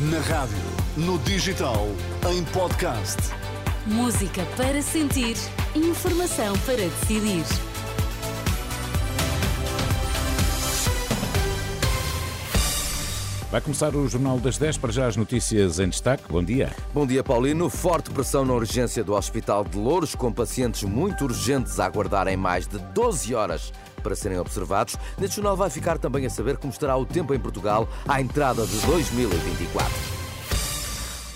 Na rádio, no digital, em podcast. Música para sentir, informação para decidir. Vai começar o Jornal das 10 para já as notícias em destaque. Bom dia. Bom dia, Paulino. Forte pressão na urgência do Hospital de Louros, com pacientes muito urgentes a aguardarem mais de 12 horas para serem observados. Neste jornal vai ficar também a saber como estará o tempo em Portugal à entrada de 2024.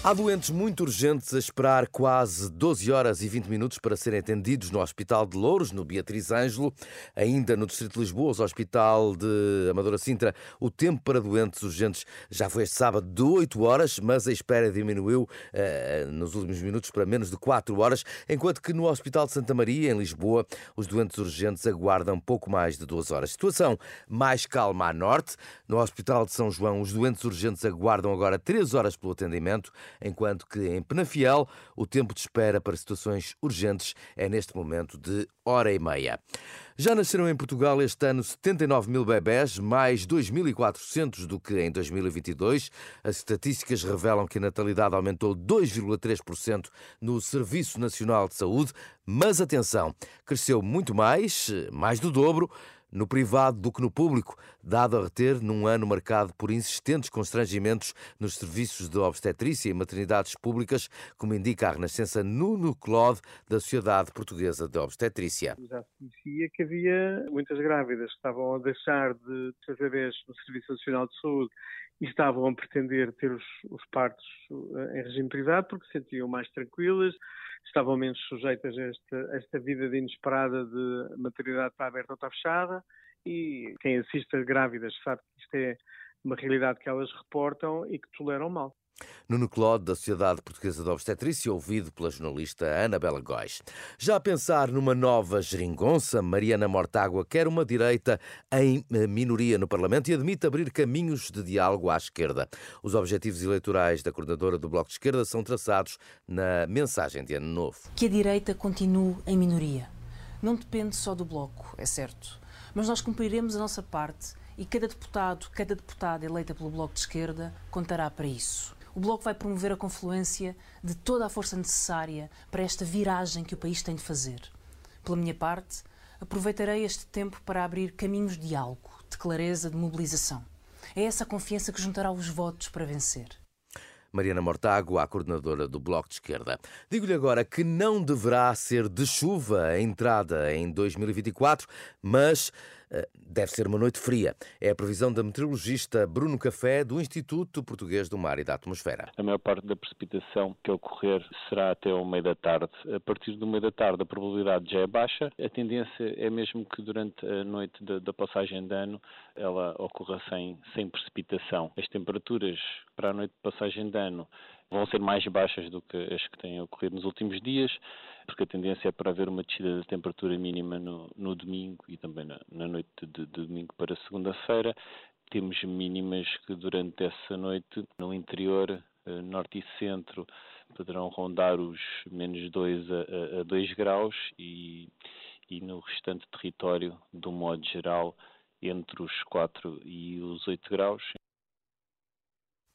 Há doentes muito urgentes a esperar quase 12 horas e 20 minutos para serem atendidos no Hospital de Louros, no Beatriz Ângelo. Ainda no Distrito de Lisboa, o Hospital de Amadora Sintra, o tempo para doentes urgentes já foi este sábado de 8 horas, mas a espera diminuiu uh, nos últimos minutos para menos de 4 horas, enquanto que no Hospital de Santa Maria, em Lisboa, os doentes urgentes aguardam pouco mais de 12 horas. Situação mais calma a norte. No Hospital de São João, os doentes urgentes aguardam agora 3 horas pelo atendimento enquanto que em Penafiel o tempo de espera para situações urgentes é neste momento de hora e meia. Já nasceram em Portugal este ano 79 mil bebés, mais 2.400 do que em 2022. As estatísticas revelam que a natalidade aumentou 2,3% no Serviço Nacional de Saúde, mas atenção, cresceu muito mais, mais do dobro, no privado do que no público, dado a reter num ano marcado por insistentes constrangimentos nos serviços de obstetrícia e maternidades públicas, como indica a Renascença Nuno Claude, da Sociedade Portuguesa de Obstetrícia. Já se conhecia que havia muitas grávidas que estavam a deixar de ter bebês no Serviço Nacional de Saúde e estavam a pretender ter os, os partos eh, em regime privado porque se sentiam mais tranquilas, estavam menos sujeitas a esta, a esta vida de inesperada de maternidade está aberta ou está fechada e quem assiste a grávidas sabe que isto é uma realidade que elas reportam e que toleram mal. Nuno Claude, da Sociedade Portuguesa de Obstetrícia, ouvido pela jornalista Anabela Góis. Já a pensar numa nova geringonça, Mariana Mortágua quer uma direita em eh, minoria no Parlamento e admite abrir caminhos de diálogo à esquerda. Os objetivos eleitorais da coordenadora do Bloco de Esquerda são traçados na mensagem de Ano Novo. Que a direita continue em minoria. Não depende só do Bloco, é certo. Mas nós cumpriremos a nossa parte e cada deputado, cada deputada eleita pelo Bloco de Esquerda contará para isso. O Bloco vai promover a confluência de toda a força necessária para esta viragem que o país tem de fazer. Pela minha parte, aproveitarei este tempo para abrir caminhos de diálogo, de clareza, de mobilização. É essa confiança que juntará os votos para vencer. Mariana Mortágua, a coordenadora do Bloco de Esquerda. Digo-lhe agora que não deverá ser de chuva a entrada em 2024, mas eh, deve ser uma noite fria. É a previsão da meteorologista Bruno Café, do Instituto Português do Mar e da Atmosfera. A maior parte da precipitação que ocorrer será até o meio da tarde. A partir do meio da tarde, a probabilidade já é baixa. A tendência é mesmo que durante a noite da, passagem de ano ela ocorra sem, sem precipitação. As temperaturas para a noite de passagem de ano vão ser mais baixas do que as que têm ocorrido nos últimos dias, porque a tendência é para haver uma descida da temperatura mínima no, no domingo e também na, na noite de, de domingo para segunda-feira. Temos mínimas que durante essa noite no interior, eh, norte e centro, poderão rondar os menos 2 a, a 2 graus e, e no restante território, do modo geral, entre os 4 e os 8 graus.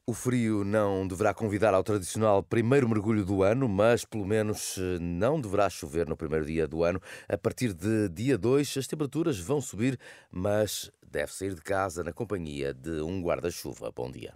O frio não deverá convidar ao tradicional primeiro mergulho do ano, mas pelo menos não deverá chover no primeiro dia do ano. A partir de dia 2, as temperaturas vão subir, mas deve sair de casa na companhia de um guarda-chuva. Bom dia.